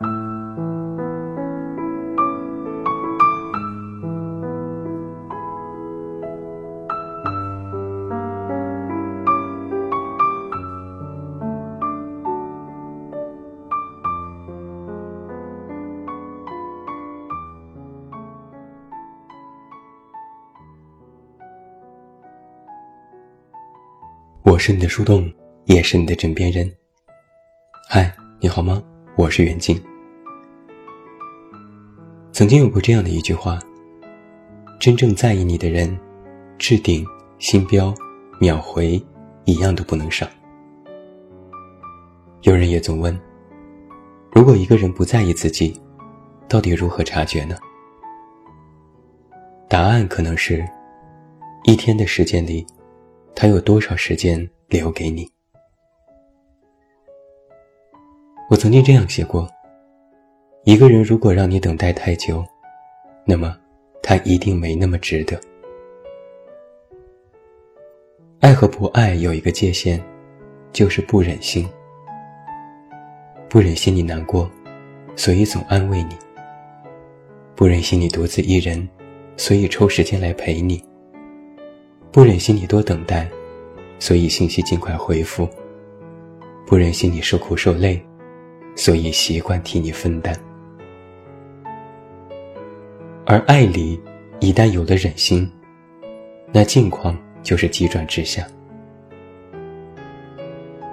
我是你的树洞，也是你的枕边人。嗨，你好吗？我是袁静。曾经有过这样的一句话：真正在意你的人，置顶、星标、秒回，一样都不能少。有人也总问：如果一个人不在意自己，到底如何察觉呢？答案可能是：一天的时间里。他有多少时间留给你？我曾经这样写过：一个人如果让你等待太久，那么他一定没那么值得。爱和不爱有一个界限，就是不忍心。不忍心你难过，所以总安慰你；不忍心你独自一人，所以抽时间来陪你。不忍心你多等待，所以信息尽快回复；不忍心你受苦受累，所以习惯替你分担。而爱里一旦有了忍心，那境况就是急转直下。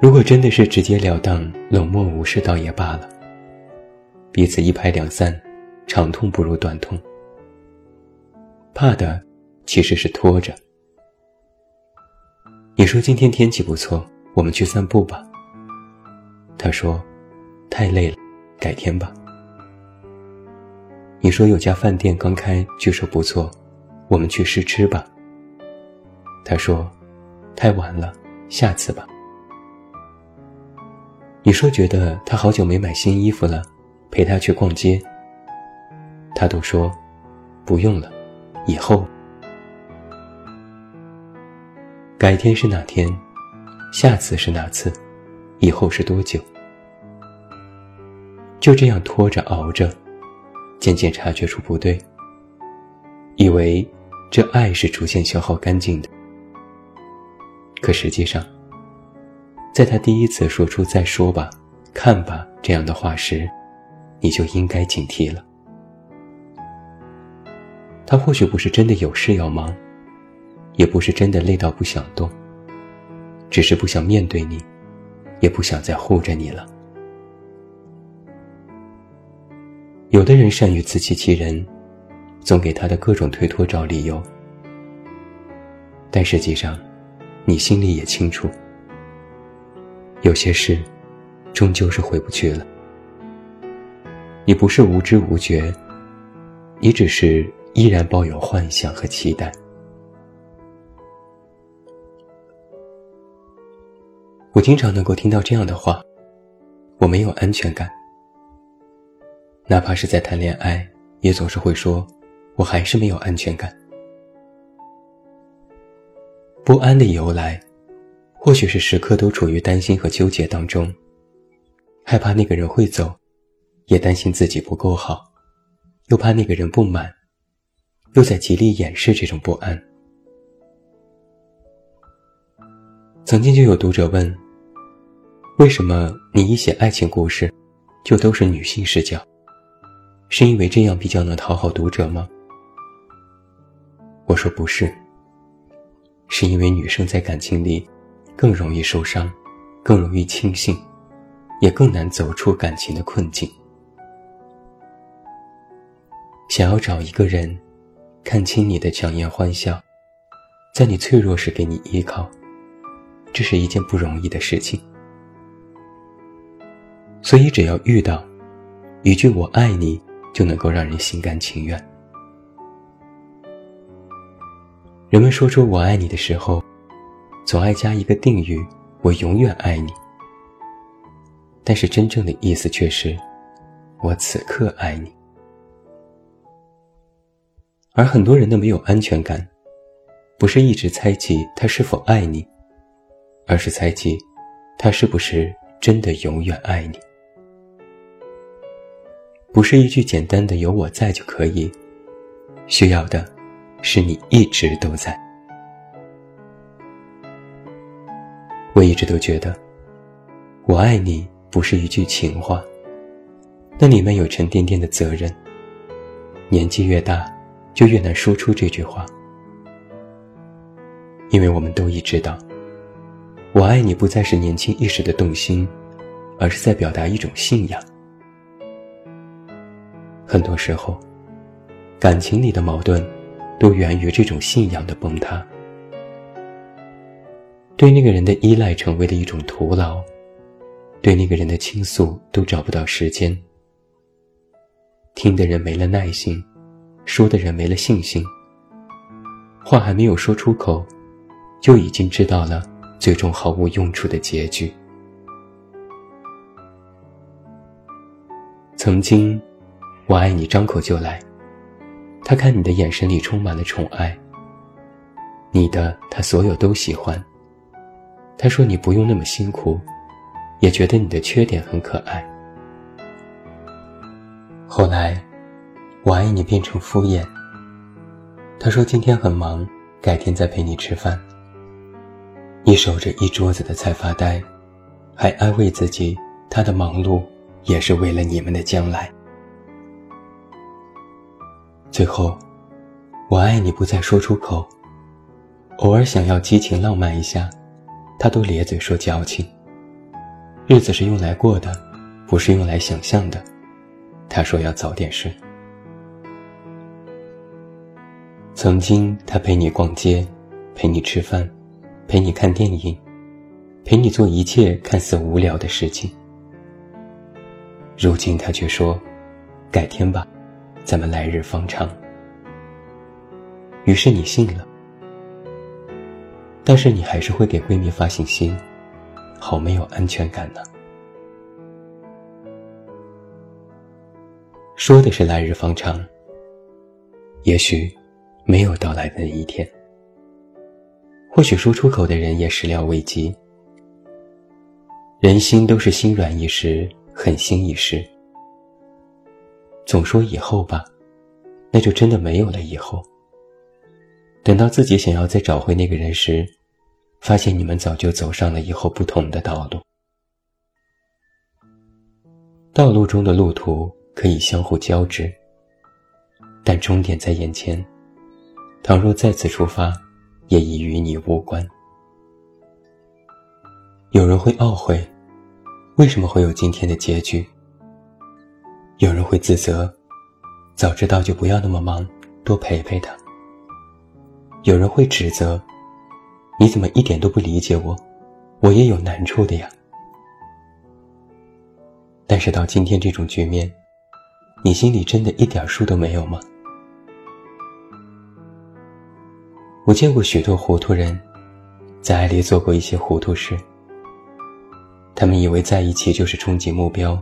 如果真的是直截了当、冷漠无视，倒也罢了。彼此一拍两散，长痛不如短痛。怕的其实是拖着。你说今天天气不错，我们去散步吧。他说：“太累了，改天吧。”你说有家饭店刚开，据说不错，我们去试吃吧。他说：“太晚了，下次吧。”你说觉得他好久没买新衣服了，陪他去逛街。他都说：“不用了，以后。”改天是哪天？下次是哪次？以后是多久？就这样拖着熬着，渐渐察觉出不对，以为这爱是逐渐消耗干净的。可实际上，在他第一次说出“再说吧，看吧”这样的话时，你就应该警惕了。他或许不是真的有事要忙。也不是真的累到不想动，只是不想面对你，也不想再护着你了。有的人善于自欺欺人，总给他的各种推脱找理由，但实际上，你心里也清楚，有些事，终究是回不去了。你不是无知无觉，你只是依然抱有幻想和期待。我经常能够听到这样的话：“我没有安全感。”哪怕是在谈恋爱，也总是会说：“我还是没有安全感。”不安的由来，或许是时刻都处于担心和纠结当中，害怕那个人会走，也担心自己不够好，又怕那个人不满，又在极力掩饰这种不安。曾经就有读者问：“为什么你一写爱情故事，就都是女性视角？是因为这样比较能讨好读者吗？”我说不是，是因为女生在感情里更容易受伤，更容易轻信，也更难走出感情的困境。想要找一个人，看清你的强颜欢笑，在你脆弱时给你依靠。这是一件不容易的事情，所以只要遇到一句“我爱你”，就能够让人心甘情愿。人们说出“我爱你”的时候，总爱加一个定语：“我永远爱你。”但是真正的意思却是：“我此刻爱你。”而很多人的没有安全感，不是一直猜忌他是否爱你。而是猜忌，他是不是真的永远爱你？不是一句简单的“有我在”就可以，需要的，是你一直都在。我一直都觉得，“我爱你”不是一句情话，那里面有沉甸甸的责任。年纪越大，就越难说出这句话，因为我们都已知道，“我爱你”不再是年轻一时的动心，而是在表达一种信仰。很多时候，感情里的矛盾，都源于这种信仰的崩塌。对那个人的依赖成为了一种徒劳，对那个人的倾诉都找不到时间。听的人没了耐心，说的人没了信心。话还没有说出口，就已经知道了最终毫无用处的结局。曾经。我爱你，张口就来。他看你的眼神里充满了宠爱。你的他所有都喜欢。他说你不用那么辛苦，也觉得你的缺点很可爱。后来，我爱你变成敷衍。他说今天很忙，改天再陪你吃饭。你守着一桌子的菜发呆，还安慰自己，他的忙碌也是为了你们的将来。最后，我爱你不再说出口。偶尔想要激情浪漫一下，他都咧嘴说矫情。日子是用来过的，不是用来想象的。他说要早点睡。曾经他陪你逛街，陪你吃饭，陪你看电影，陪你做一切看似无聊的事情。如今他却说，改天吧。咱们来日方长。于是你信了，但是你还是会给闺蜜发信息，好没有安全感呢。说的是来日方长，也许没有到来的那一天。或许说出口的人也始料未及。人心都是心软一时，狠心一时。总说以后吧，那就真的没有了以后。等到自己想要再找回那个人时，发现你们早就走上了以后不同的道路。道路中的路途可以相互交织，但终点在眼前。倘若再次出发，也已与你无关。有人会懊悔，为什么会有今天的结局？有人会自责，早知道就不要那么忙，多陪陪他。有人会指责，你怎么一点都不理解我？我也有难处的呀。但是到今天这种局面，你心里真的一点数都没有吗？我见过许多糊涂人，在爱里做过一些糊涂事。他们以为在一起就是终极目标。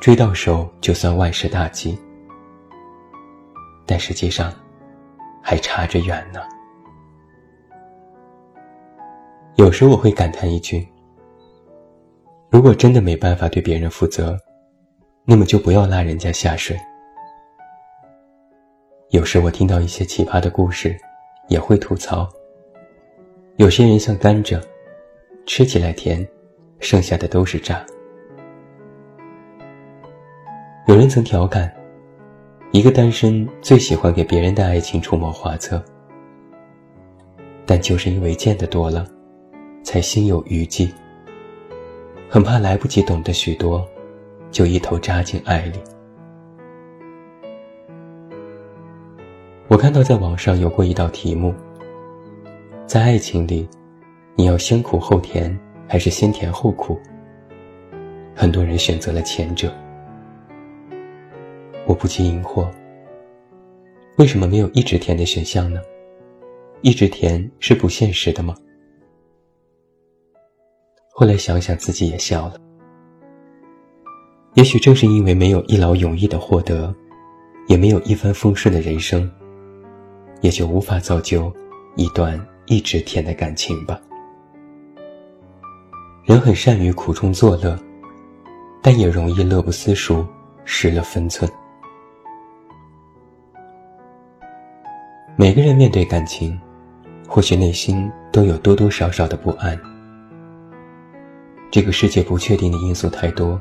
追到手就算万事大吉，但实际上还差着远呢。有时我会感叹一句：如果真的没办法对别人负责，那么就不要拉人家下水。有时我听到一些奇葩的故事，也会吐槽：有些人像甘蔗，吃起来甜，剩下的都是渣。有人曾调侃，一个单身最喜欢给别人的爱情出谋划策，但就是因为见得多了，才心有余悸，很怕来不及懂得许多，就一头扎进爱里。我看到在网上有过一道题目，在爱情里，你要先苦后甜，还是先甜后苦？很多人选择了前者。我不禁疑惑：为什么没有一直甜的选项呢？一直甜是不现实的吗？后来想想，自己也笑了。也许正是因为没有一劳永逸的获得，也没有一帆风顺的人生，也就无法造就一段一直甜的感情吧。人很善于苦中作乐，但也容易乐不思蜀。失了分寸。每个人面对感情，或许内心都有多多少少的不安。这个世界不确定的因素太多，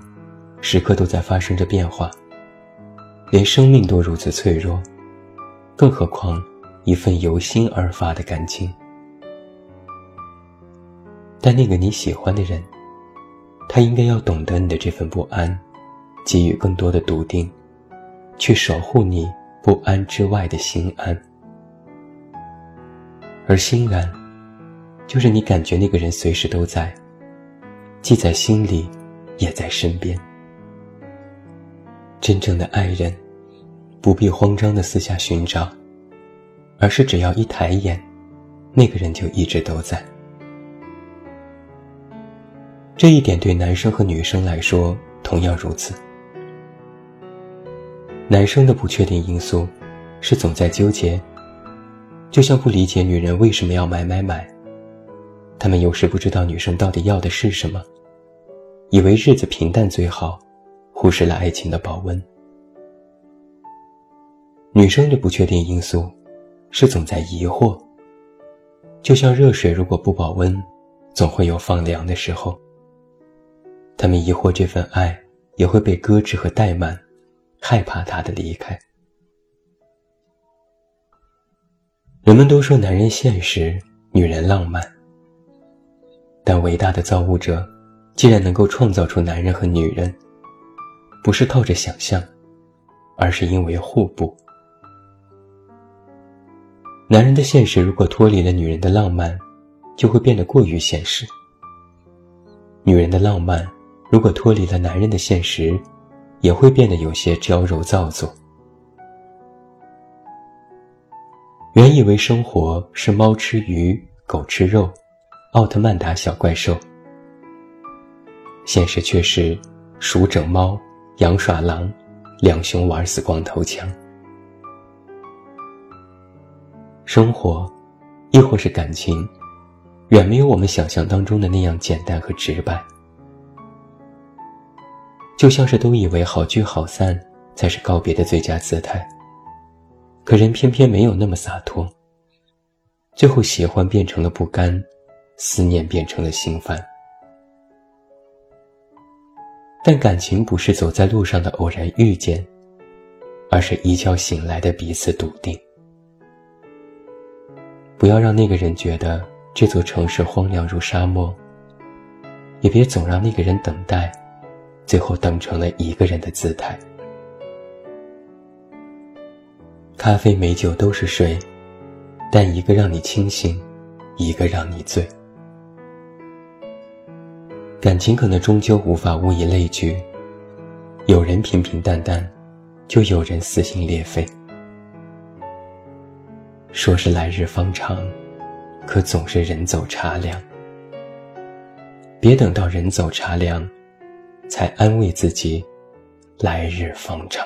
时刻都在发生着变化。连生命都如此脆弱，更何况一份由心而发的感情？但那个你喜欢的人，他应该要懂得你的这份不安，给予更多的笃定，去守护你不安之外的心安。而欣然，就是你感觉那个人随时都在。既在心里，也在身边。真正的爱人，不必慌张的四下寻找，而是只要一抬眼，那个人就一直都在。这一点对男生和女生来说同样如此。男生的不确定因素，是总在纠结，就像不理解女人为什么要买买买。他们有时不知道女生到底要的是什么，以为日子平淡最好，忽视了爱情的保温。女生的不确定因素，是总在疑惑。就像热水如果不保温，总会有放凉的时候。他们疑惑这份爱也会被搁置和怠慢，害怕他的离开。人们都说男人现实，女人浪漫。但伟大的造物者，既然能够创造出男人和女人，不是靠着想象，而是因为互补。男人的现实如果脱离了女人的浪漫，就会变得过于现实；女人的浪漫如果脱离了男人的现实，也会变得有些娇柔造作。原以为生活是猫吃鱼，狗吃肉。奥特曼打小怪兽，现实却是鼠整猫，羊耍狼，两熊玩死光头强。生活，亦或是感情，远没有我们想象当中的那样简单和直白。就像是都以为好聚好散才是告别的最佳姿态，可人偏偏没有那么洒脱。最后，喜欢变成了不甘。思念变成了心烦，但感情不是走在路上的偶然遇见，而是一觉醒来的彼此笃定。不要让那个人觉得这座城市荒凉如沙漠，也别总让那个人等待，最后等成了一个人的姿态。咖啡美酒都是水，但一个让你清醒，一个让你醉。感情可能终究无法物以类聚，有人平平淡淡，就有人撕心裂肺。说是来日方长，可总是人走茶凉。别等到人走茶凉，才安慰自己，来日方长。